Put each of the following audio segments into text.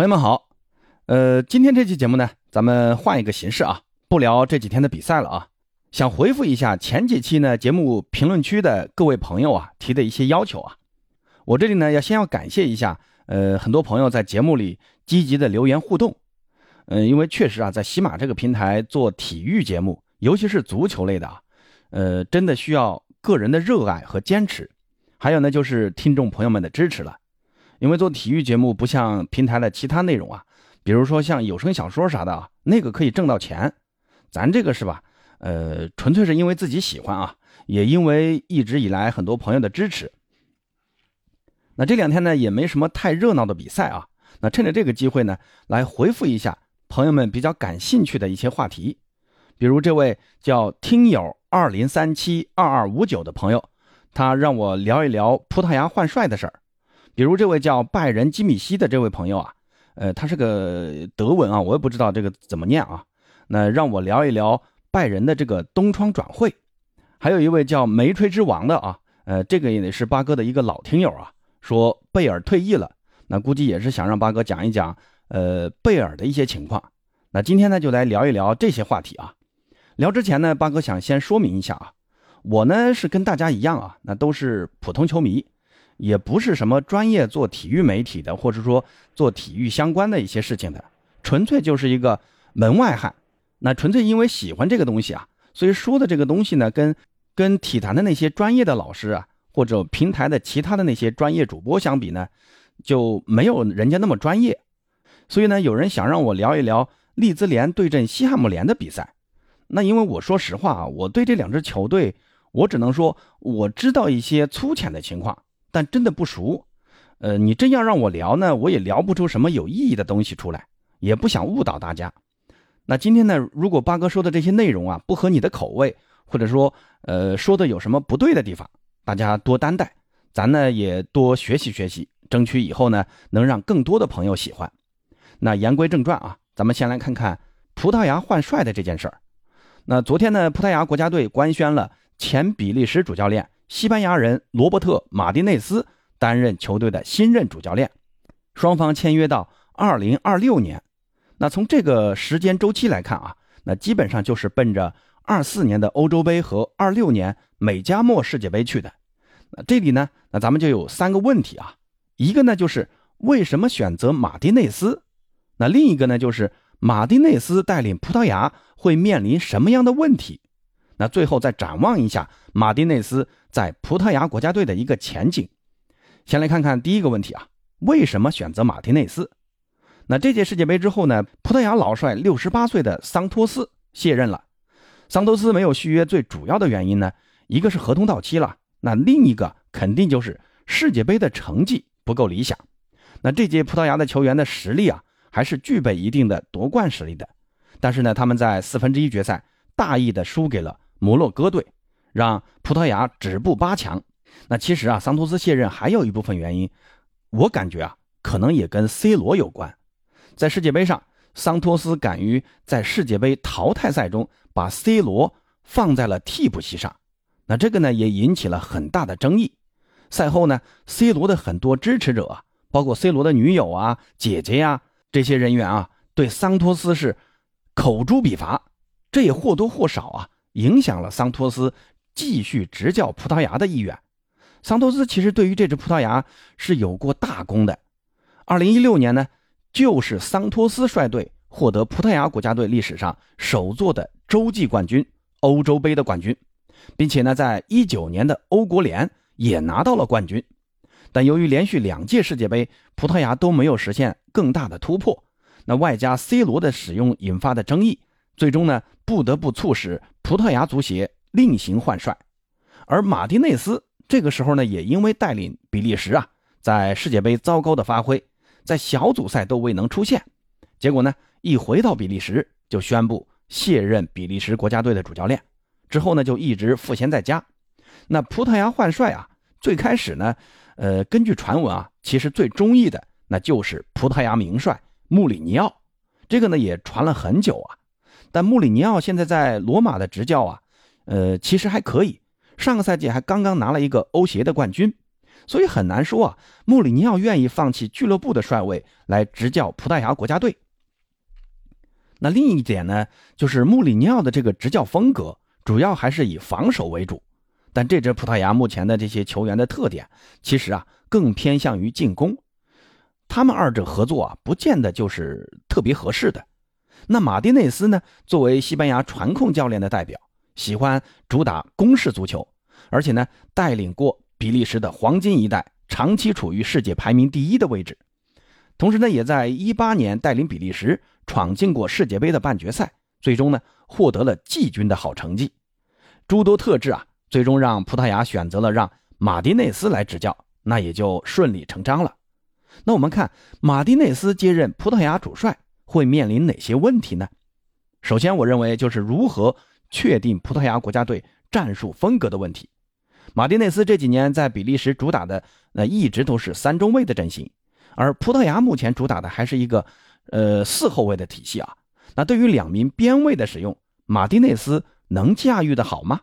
朋友们好，呃，今天这期节目呢，咱们换一个形式啊，不聊这几天的比赛了啊，想回复一下前几期呢节目评论区的各位朋友啊提的一些要求啊。我这里呢要先要感谢一下，呃，很多朋友在节目里积极的留言互动，嗯，因为确实啊，在喜马这个平台做体育节目，尤其是足球类的啊，呃，真的需要个人的热爱和坚持，还有呢就是听众朋友们的支持了。因为做体育节目不像平台的其他内容啊，比如说像有声小说啥的啊，那个可以挣到钱，咱这个是吧？呃，纯粹是因为自己喜欢啊，也因为一直以来很多朋友的支持。那这两天呢，也没什么太热闹的比赛啊，那趁着这个机会呢，来回复一下朋友们比较感兴趣的一些话题，比如这位叫听友二零三七二二五九的朋友，他让我聊一聊葡萄牙换帅的事儿。比如这位叫拜仁基米希的这位朋友啊，呃，他是个德文啊，我也不知道这个怎么念啊。那让我聊一聊拜仁的这个东窗转会。还有一位叫梅吹之王的啊，呃，这个也是八哥的一个老听友啊，说贝尔退役了，那估计也是想让八哥讲一讲呃贝尔的一些情况。那今天呢就来聊一聊这些话题啊。聊之前呢，八哥想先说明一下啊，我呢是跟大家一样啊，那都是普通球迷。也不是什么专业做体育媒体的，或者说做体育相关的一些事情的，纯粹就是一个门外汉。那纯粹因为喜欢这个东西啊，所以说的这个东西呢，跟跟体坛的那些专业的老师啊，或者平台的其他的那些专业主播相比呢，就没有人家那么专业。所以呢，有人想让我聊一聊利兹联对阵西汉姆联的比赛。那因为我说实话啊，我对这两支球队，我只能说我知道一些粗浅的情况。但真的不熟，呃，你真要让我聊呢，我也聊不出什么有意义的东西出来，也不想误导大家。那今天呢，如果八哥说的这些内容啊不合你的口味，或者说呃说的有什么不对的地方，大家多担待，咱呢也多学习学习，争取以后呢能让更多的朋友喜欢。那言归正传啊，咱们先来看看葡萄牙换帅的这件事儿。那昨天呢，葡萄牙国家队官宣了前比利时主教练。西班牙人罗伯特·马丁内斯担任球队的新任主教练，双方签约到二零二六年。那从这个时间周期来看啊，那基本上就是奔着二四年的欧洲杯和二六年美加墨世界杯去的。那这里呢，那咱们就有三个问题啊，一个呢就是为什么选择马丁内斯？那另一个呢就是马丁内斯带领葡萄牙会面临什么样的问题？那最后再展望一下马丁内斯在葡萄牙国家队的一个前景。先来看看第一个问题啊，为什么选择马丁内斯？那这届世界杯之后呢，葡萄牙老帅六十八岁的桑托斯卸任了。桑托斯没有续约，最主要的原因呢，一个是合同到期了，那另一个肯定就是世界杯的成绩不够理想。那这届葡萄牙的球员的实力啊，还是具备一定的夺冠实力的，但是呢，他们在四分之一决赛大意的输给了。摩洛哥队让葡萄牙止步八强。那其实啊，桑托斯卸任还有一部分原因，我感觉啊，可能也跟 C 罗有关。在世界杯上，桑托斯敢于在世界杯淘汰赛中把 C 罗放在了替补席上，那这个呢也引起了很大的争议。赛后呢，C 罗的很多支持者，包括 C 罗的女友啊、姐姐呀这些人员啊，对桑托斯是口诛笔伐，这也或多或少啊。影响了桑托斯继续执教葡萄牙的意愿。桑托斯其实对于这支葡萄牙是有过大功的。二零一六年呢，就是桑托斯率队获得葡萄牙国家队历史上首座的洲际冠军——欧洲杯的冠军，并且呢，在一九年的欧国联也拿到了冠军。但由于连续两届世界杯，葡萄牙都没有实现更大的突破，那外加 C 罗的使用引发的争议。最终呢，不得不促使葡萄牙足协另行换帅，而马丁内斯这个时候呢，也因为带领比利时啊，在世界杯糟糕的发挥，在小组赛都未能出现，结果呢，一回到比利时就宣布卸任比利时国家队的主教练，之后呢，就一直赋闲在家。那葡萄牙换帅啊，最开始呢，呃，根据传闻啊，其实最中意的那就是葡萄牙名帅穆里尼奥，这个呢也传了很久啊。但穆里尼奥现在在罗马的执教啊，呃，其实还可以。上个赛季还刚刚拿了一个欧协的冠军，所以很难说啊，穆里尼奥愿意放弃俱乐部的帅位来执教葡萄牙国家队。那另一点呢，就是穆里尼奥的这个执教风格主要还是以防守为主，但这支葡萄牙目前的这些球员的特点，其实啊更偏向于进攻，他们二者合作啊不见得就是特别合适的。那马丁内斯呢，作为西班牙传控教练的代表，喜欢主打攻势足球，而且呢带领过。比利时的黄金一代长期处于世界排名第一的位置，同时呢，也在一八年带领比利时闯进过世界杯的半决赛，最终呢获得了季军的好成绩。诸多特质啊，最终让葡萄牙选择了让马丁内斯来执教，那也就顺理成章了。那我们看马丁内斯接任葡萄牙主帅会面临哪些问题呢？首先，我认为就是如何确定葡萄牙国家队战术风格的问题。马丁内斯这几年在比利时主打的那一直都是三中卫的阵型，而葡萄牙目前主打的还是一个呃四后卫的体系啊。那对于两名边卫的使用，马丁内斯能驾驭的好吗？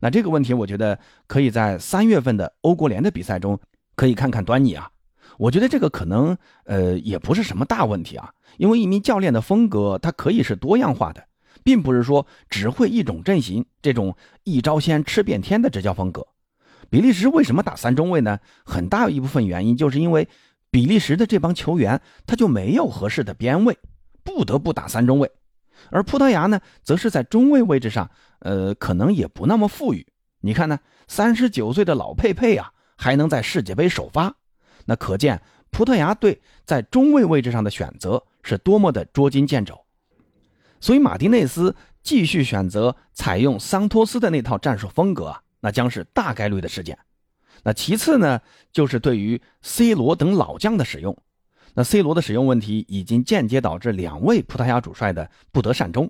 那这个问题我觉得可以在三月份的欧国联的比赛中可以看看端倪啊。我觉得这个可能呃也不是什么大问题啊，因为一名教练的风格它可以是多样化的，并不是说只会一种阵型这种一招鲜吃遍天的执教风格。比利时为什么打三中卫呢？很大一部分原因就是因为比利时的这帮球员他就没有合适的边位，不得不打三中卫。而葡萄牙呢，则是在中卫位置上，呃，可能也不那么富裕。你看呢，三十九岁的老佩佩啊，还能在世界杯首发，那可见葡萄牙队在中卫位置上的选择是多么的捉襟见肘。所以马丁内斯继续选择采用桑托斯的那套战术风格。那将是大概率的事件。那其次呢，就是对于 C 罗等老将的使用。那 C 罗的使用问题已经间接导致两位葡萄牙主帅的不得善终。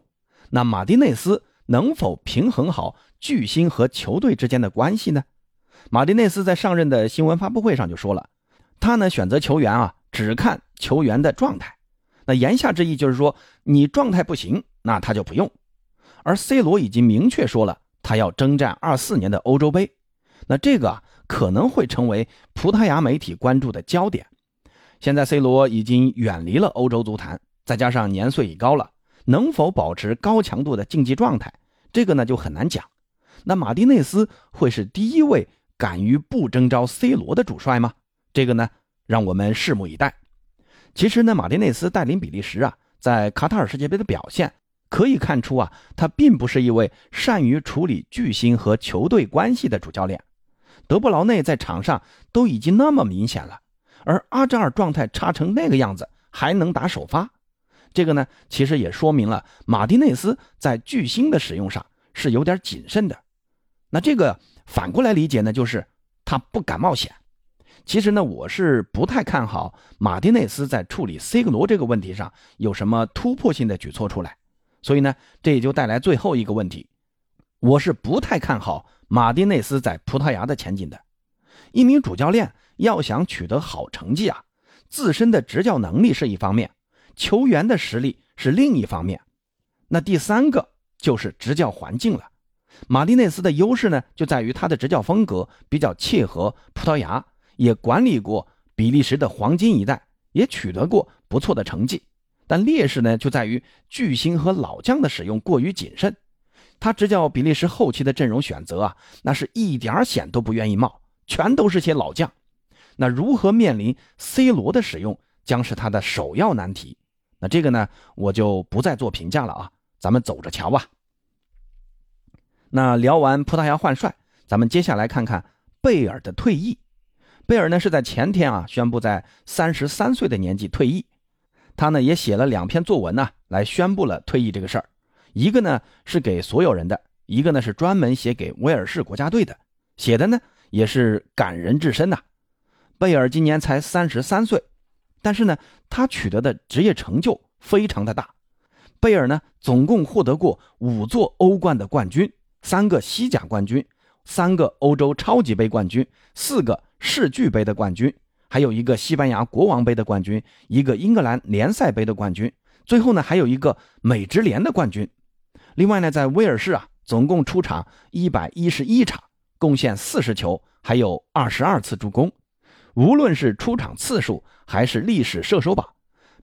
那马丁内斯能否平衡好巨星和球队之间的关系呢？马丁内斯在上任的新闻发布会上就说了，他呢选择球员啊，只看球员的状态。那言下之意就是说，你状态不行，那他就不用。而 C 罗已经明确说了。他要征战二四年的欧洲杯，那这个可能会成为葡萄牙媒体关注的焦点。现在 C 罗已经远离了欧洲足坛，再加上年岁已高了，能否保持高强度的竞技状态，这个呢就很难讲。那马丁内斯会是第一位敢于不征召 C 罗的主帅吗？这个呢，让我们拭目以待。其实呢，马丁内斯带领比利时啊，在卡塔尔世界杯的表现。可以看出啊，他并不是一位善于处理巨星和球队关系的主教练。德布劳内在场上都已经那么明显了，而阿扎尔状态差成那个样子还能打首发，这个呢，其实也说明了马丁内斯在巨星的使用上是有点谨慎的。那这个反过来理解呢，就是他不敢冒险。其实呢，我是不太看好马丁内斯在处理 C 罗这个问题上有什么突破性的举措出来。所以呢，这也就带来最后一个问题，我是不太看好马丁内斯在葡萄牙的前景的。一名主教练要想取得好成绩啊，自身的执教能力是一方面，球员的实力是另一方面。那第三个就是执教环境了。马丁内斯的优势呢，就在于他的执教风格比较切合葡萄牙，也管理过比利时的黄金一代，也取得过不错的成绩。但劣势呢，就在于巨星和老将的使用过于谨慎。他执教比利时后期的阵容选择啊，那是一点险都不愿意冒，全都是些老将。那如何面临 C 罗的使用，将是他的首要难题。那这个呢，我就不再做评价了啊，咱们走着瞧吧。那聊完葡萄牙换帅，咱们接下来看看贝尔的退役。贝尔呢是在前天啊宣布在三十三岁的年纪退役。他呢也写了两篇作文呢，来宣布了退役这个事儿。一个呢是给所有人的，一个呢是专门写给威尔士国家队的。写的呢也是感人至深呐。贝尔今年才三十三岁，但是呢他取得的职业成就非常的大。贝尔呢总共获得过五座欧冠的冠军，三个西甲冠军，三个欧洲超级杯冠军，四个世俱杯的冠军。还有一个西班牙国王杯的冠军，一个英格兰联赛杯的冠军，最后呢还有一个美职联的冠军。另外呢，在威尔士啊，总共出场一百一十一场，贡献四十球，还有二十二次助攻。无论是出场次数还是历史射手榜，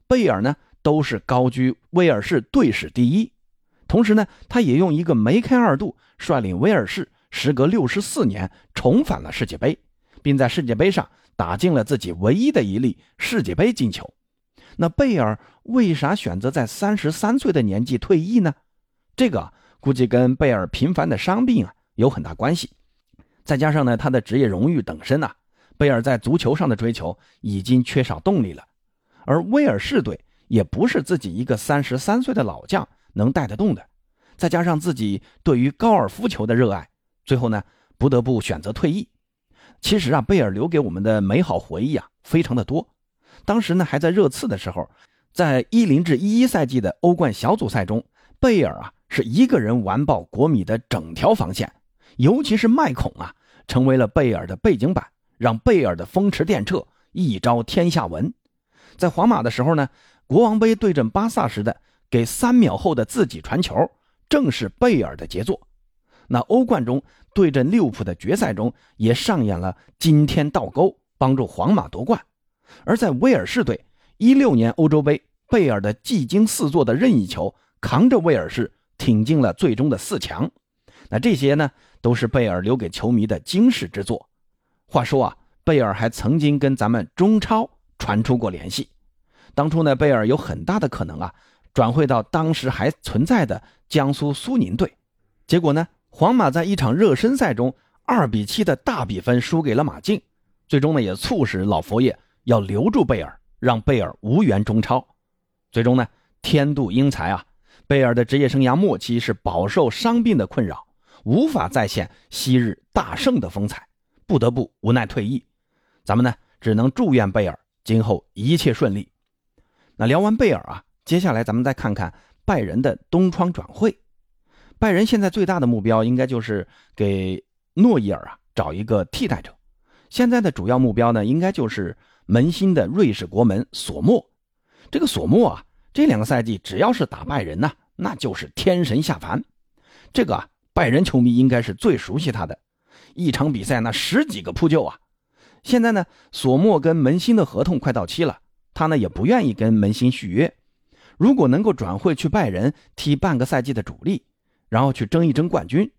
贝尔呢都是高居威尔士队史第一。同时呢，他也用一个梅开二度，率领威尔士时隔六十四年重返了世界杯，并在世界杯上打进了自己唯一的一粒世界杯进球。那贝尔为啥选择在三十三岁的年纪退役呢？这个估计跟贝尔频繁的伤病啊有很大关系，再加上呢他的职业荣誉等身呐，贝尔在足球上的追求已经缺少动力了。而威尔士队也不是自己一个三十三岁的老将能带得动的，再加上自己对于高尔夫球的热爱，最后呢不得不选择退役。其实啊，贝尔留给我们的美好回忆啊非常的多。当时呢还在热刺的时候，在一零至一一赛季的欧冠小组赛中，贝尔啊是一个人完爆国米的整条防线，尤其是麦孔啊，成为了贝尔的背景板，让贝尔的风驰电掣，一招天下闻。在皇马的时候呢，国王杯对阵巴萨时的给三秒后的自己传球，正是贝尔的杰作。那欧冠中对阵利物浦的决赛中，也上演了惊天倒钩，帮助皇马夺冠。而在威尔士队一六年欧洲杯，贝尔的技惊四座的任意球，扛着威尔士挺进了最终的四强。那这些呢，都是贝尔留给球迷的惊世之作。话说啊，贝尔还曾经跟咱们中超传出过联系。当初呢，贝尔有很大的可能啊，转会到当时还存在的江苏苏宁队。结果呢，皇马在一场热身赛中二比七的大比分输给了马竞，最终呢，也促使老佛爷。要留住贝尔，让贝尔无缘中超。最终呢，天妒英才啊，贝尔的职业生涯末期是饱受伤病的困扰，无法再现昔日大胜的风采，不得不无奈退役。咱们呢，只能祝愿贝尔今后一切顺利。那聊完贝尔啊，接下来咱们再看看拜仁的东窗转会。拜仁现在最大的目标应该就是给诺伊尔啊找一个替代者。现在的主要目标呢，应该就是。门兴的瑞士国门索莫，这个索莫啊，这两个赛季只要是打拜仁呐，那就是天神下凡。这个啊，拜仁球迷应该是最熟悉他的，一场比赛那十几个扑救啊。现在呢，索莫跟门兴的合同快到期了，他呢也不愿意跟门兴续约。如果能够转会去拜仁踢半个赛季的主力，然后去争一争冠军，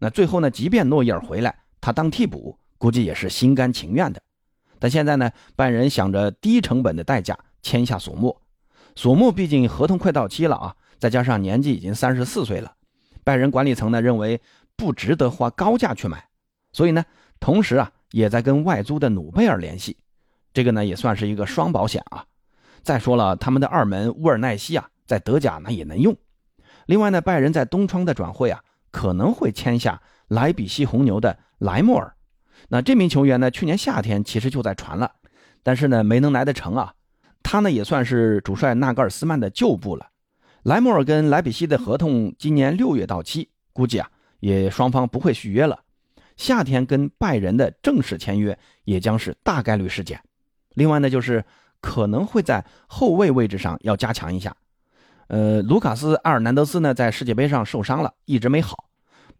那最后呢，即便诺伊尔回来，他当替补，估计也是心甘情愿的。但现在呢，拜仁想着低成本的代价签下索莫，索莫毕竟合同快到期了啊，再加上年纪已经三十四岁了，拜仁管理层呢认为不值得花高价去买，所以呢，同时啊也在跟外租的努贝尔联系，这个呢也算是一个双保险啊。再说了，他们的二门乌尔奈西啊，在德甲呢也能用。另外呢，拜仁在东窗的转会啊，可能会签下莱比锡红牛的莱莫尔。那这名球员呢？去年夏天其实就在传了，但是呢没能来得成啊。他呢也算是主帅纳格尔斯曼的旧部了。莱莫尔跟莱比锡的合同今年六月到期，估计啊也双方不会续约了。夏天跟拜仁的正式签约也将是大概率事件。另外呢就是可能会在后卫位置上要加强一下。呃，卢卡斯阿尔南德斯呢在世界杯上受伤了，一直没好。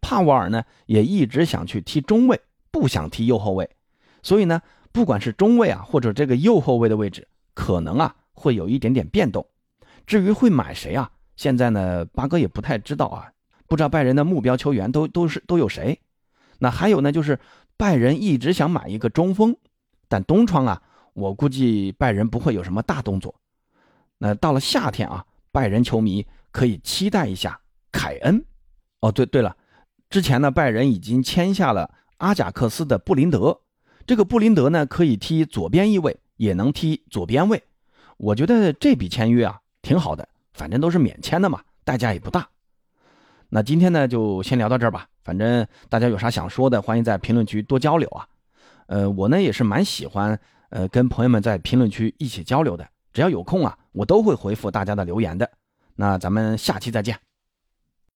帕沃尔呢也一直想去踢中卫。不想踢右后卫，所以呢，不管是中卫啊，或者这个右后卫的位置，可能啊会有一点点变动。至于会买谁啊，现在呢，八哥也不太知道啊，不知道拜仁的目标球员都都是都有谁。那还有呢，就是拜仁一直想买一个中锋，但东窗啊，我估计拜仁不会有什么大动作。那到了夏天啊，拜仁球迷可以期待一下凯恩。哦，对对了，之前呢，拜仁已经签下了。阿贾克斯的布林德，这个布林德呢可以踢左边翼位，也能踢左边位。我觉得这笔签约啊挺好的，反正都是免签的嘛，代价也不大。那今天呢就先聊到这儿吧，反正大家有啥想说的，欢迎在评论区多交流啊。呃，我呢也是蛮喜欢呃跟朋友们在评论区一起交流的，只要有空啊，我都会回复大家的留言的。那咱们下期再见。